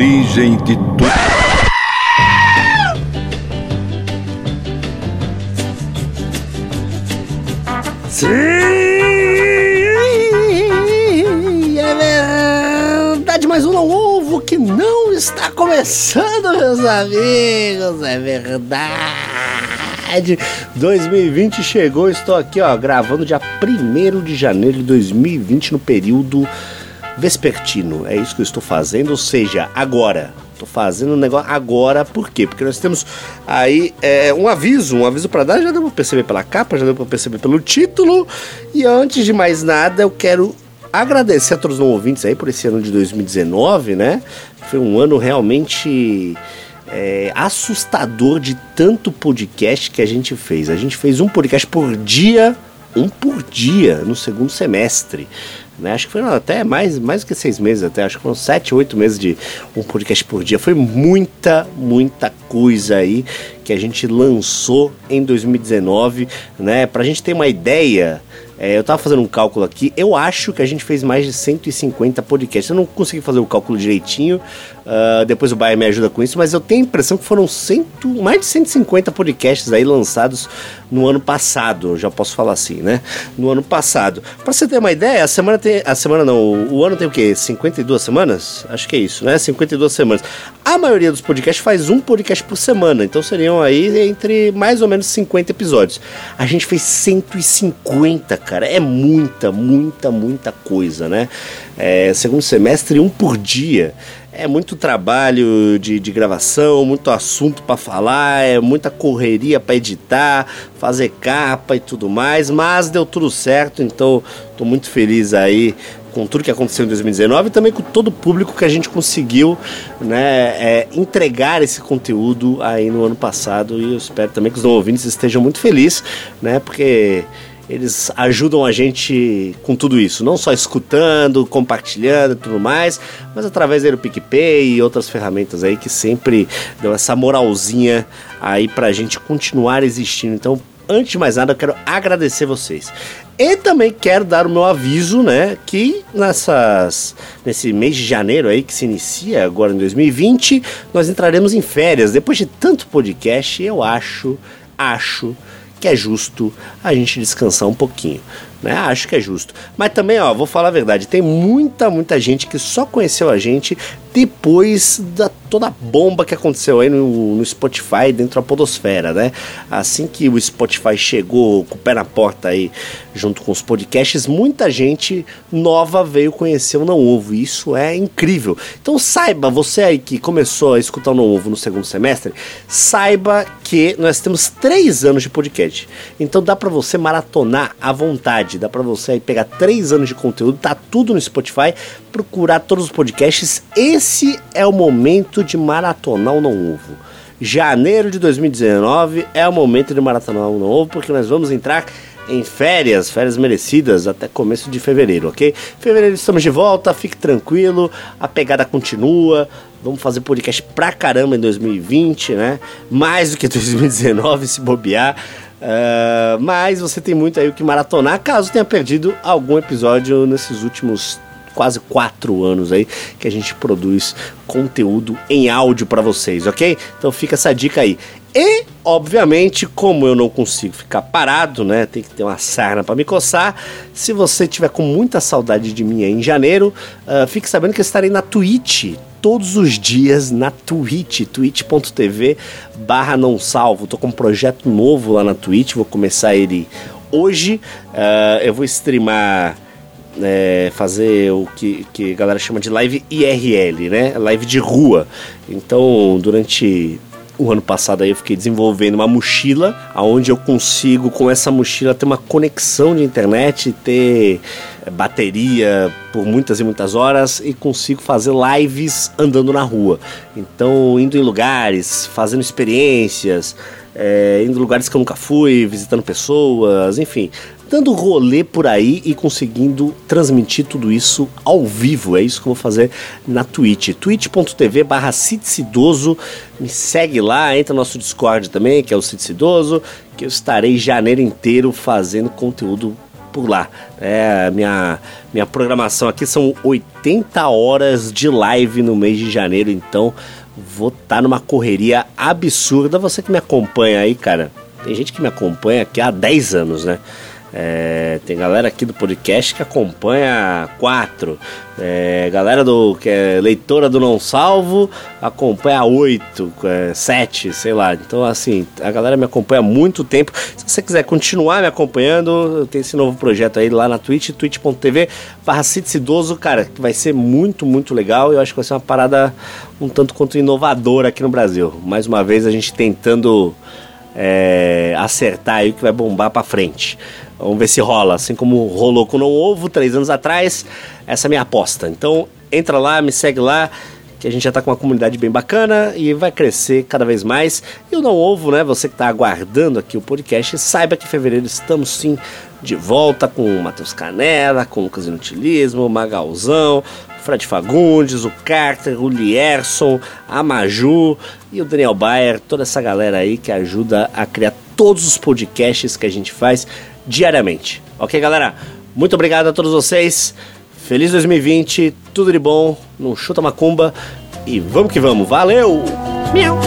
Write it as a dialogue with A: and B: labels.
A: origem de tudo.
B: Sim, é verdade, mas um ovo que não está começando, meus amigos, é verdade. 2020 chegou, estou aqui, ó, gravando dia 1 de janeiro de 2020 no período vespertino. É isso que eu estou fazendo, ou seja, agora. Tô fazendo o negócio agora, por quê? Porque nós temos aí é, um aviso, um aviso para dar, já deu pra perceber pela capa, já deu pra perceber pelo título. E antes de mais nada, eu quero agradecer a todos os ouvintes aí por esse ano de 2019, né? Foi um ano realmente é, assustador de tanto podcast que a gente fez. A gente fez um podcast por dia, um por dia no segundo semestre né? Acho que foram até mais, mais do que seis meses, até acho que foram sete, oito meses de um podcast por dia. Foi muita, muita coisa aí que a gente lançou em 2019, né? Pra gente ter uma ideia, é, eu tava fazendo um cálculo aqui, eu acho que a gente fez mais de 150 podcasts. Eu não consegui fazer o cálculo direitinho, uh, depois o Baia me ajuda com isso, mas eu tenho a impressão que foram cento, mais de 150 podcasts aí lançados no ano passado, já posso falar assim, né? No ano passado. Para você ter uma ideia, a semana tem. A semana não, o ano tem o quê? 52 semanas? Acho que é isso, né? 52 semanas. A maioria dos podcasts faz um podcast por semana, então seriam aí entre mais ou menos 50 episódios. A gente fez 150, cara. É muita, muita, muita coisa, né? É, segundo semestre, um por dia é muito trabalho de, de gravação, muito assunto para falar, é muita correria para editar, fazer capa e tudo mais, mas deu tudo certo, então estou muito feliz aí com tudo que aconteceu em 2019 e também com todo o público que a gente conseguiu né, é, entregar esse conteúdo aí no ano passado e eu espero também que os ouvintes estejam muito felizes, né, porque eles ajudam a gente com tudo isso, não só escutando, compartilhando e tudo mais, mas através do PicPay e outras ferramentas aí que sempre dão essa moralzinha aí pra gente continuar existindo. Então, antes de mais nada, eu quero agradecer vocês. E também quero dar o meu aviso, né, que nessas nesse mês de janeiro aí que se inicia agora em 2020, nós entraremos em férias. Depois de tanto podcast, eu acho, acho que é justo a gente descansar um pouquinho. Né? Acho que é justo. Mas também, ó, vou falar a verdade, tem muita, muita gente que só conheceu a gente depois da toda a bomba que aconteceu aí no, no, Spotify dentro da podosfera, né? Assim que o Spotify chegou com o pé na porta aí, junto com os podcasts, muita gente nova veio conhecer o Não Ovo, e isso é incrível. Então saiba, você aí que começou a escutar o Não Ovo no segundo semestre, saiba que nós temos três anos de podcast. Então dá para você maratonar à vontade, dá para você aí pegar três anos de conteúdo, tá tudo no Spotify, procurar todos os podcasts esse é o momento de maratonar o Não. Janeiro de 2019 é o momento de maratonar o Não porque nós vamos entrar em férias, férias merecidas até começo de fevereiro, ok? Fevereiro estamos de volta, fique tranquilo, a pegada continua. Vamos fazer podcast pra caramba em 2020, né? Mais do que 2019, se bobear. Uh, mas você tem muito aí o que maratonar, caso tenha perdido algum episódio nesses últimos quase quatro anos aí que a gente produz conteúdo em áudio para vocês, ok? Então fica essa dica aí. E, obviamente, como eu não consigo ficar parado, né? Tem que ter uma sarna para me coçar. Se você tiver com muita saudade de mim em janeiro, uh, fique sabendo que eu estarei na Twitch todos os dias na Twitch, twitch.tv barra não salvo. Tô com um projeto novo lá na Twitch, vou começar ele hoje. Uh, eu vou streamar é, fazer o que, que a galera chama de live IRL, né? Live de rua. Então, durante o ano passado aí eu fiquei desenvolvendo uma mochila, aonde eu consigo com essa mochila ter uma conexão de internet, ter é, bateria por muitas e muitas horas e consigo fazer lives andando na rua. Então, indo em lugares, fazendo experiências, é, indo em lugares que eu nunca fui, visitando pessoas, enfim, dando rolê por aí e conseguindo transmitir tudo isso ao vivo. É isso que eu vou fazer na Twitch. twitch.tv barra. Me segue lá, entra no nosso Discord também, que é o Citicidoso, que eu estarei janeiro inteiro fazendo conteúdo por lá. É, minha, minha programação aqui são 80 horas de live no mês de janeiro, então vou estar tá numa correria absurda. Você que me acompanha aí, cara, tem gente que me acompanha aqui há 10 anos, né? É, tem galera aqui do podcast que acompanha quatro. É, galera do que é leitora do Não Salvo acompanha oito, é, sete, sei lá. Então, assim, a galera me acompanha há muito tempo. Se você quiser continuar me acompanhando, tenho esse novo projeto aí lá na Twitch, twitch.tv barra Idoso, cara, que vai ser muito, muito legal. Eu acho que vai ser uma parada um tanto quanto inovadora aqui no Brasil. Mais uma vez, a gente tentando é, acertar aí o que vai bombar para frente. Vamos ver se rola, assim como rolou com o Não Ovo três anos atrás. Essa é a minha aposta. Então entra lá, me segue lá, que a gente já está com uma comunidade bem bacana e vai crescer cada vez mais. E o Não Ovo, né? Você que está aguardando aqui o podcast, saiba que em fevereiro estamos sim de volta com o Matheus Canela, com o Lucas Inutilismo, o Magalzão, Fred Fagundes, o Carter, o Lierson, a Maju e o Daniel Bayer, toda essa galera aí que ajuda a criar todos os podcasts que a gente faz diariamente. Ok, galera? Muito obrigado a todos vocês. Feliz 2020, tudo de bom, não chuta macumba e vamos que vamos. Valeu! Miau!